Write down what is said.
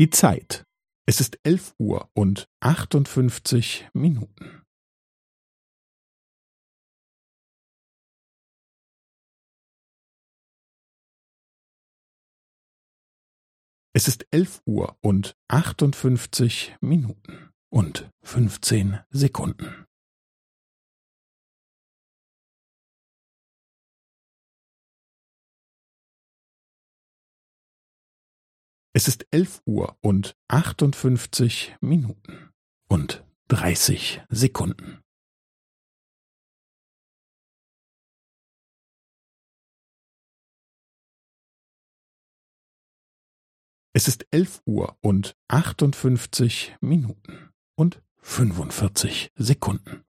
Die Zeit. Es ist elf Uhr und achtundfünfzig Minuten. Es ist elf Uhr und achtundfünfzig Minuten und fünfzehn Sekunden. Es ist elf Uhr und achtundfünfzig Minuten und dreißig Sekunden. Es ist elf Uhr und achtundfünfzig Minuten und fünfundvierzig Sekunden.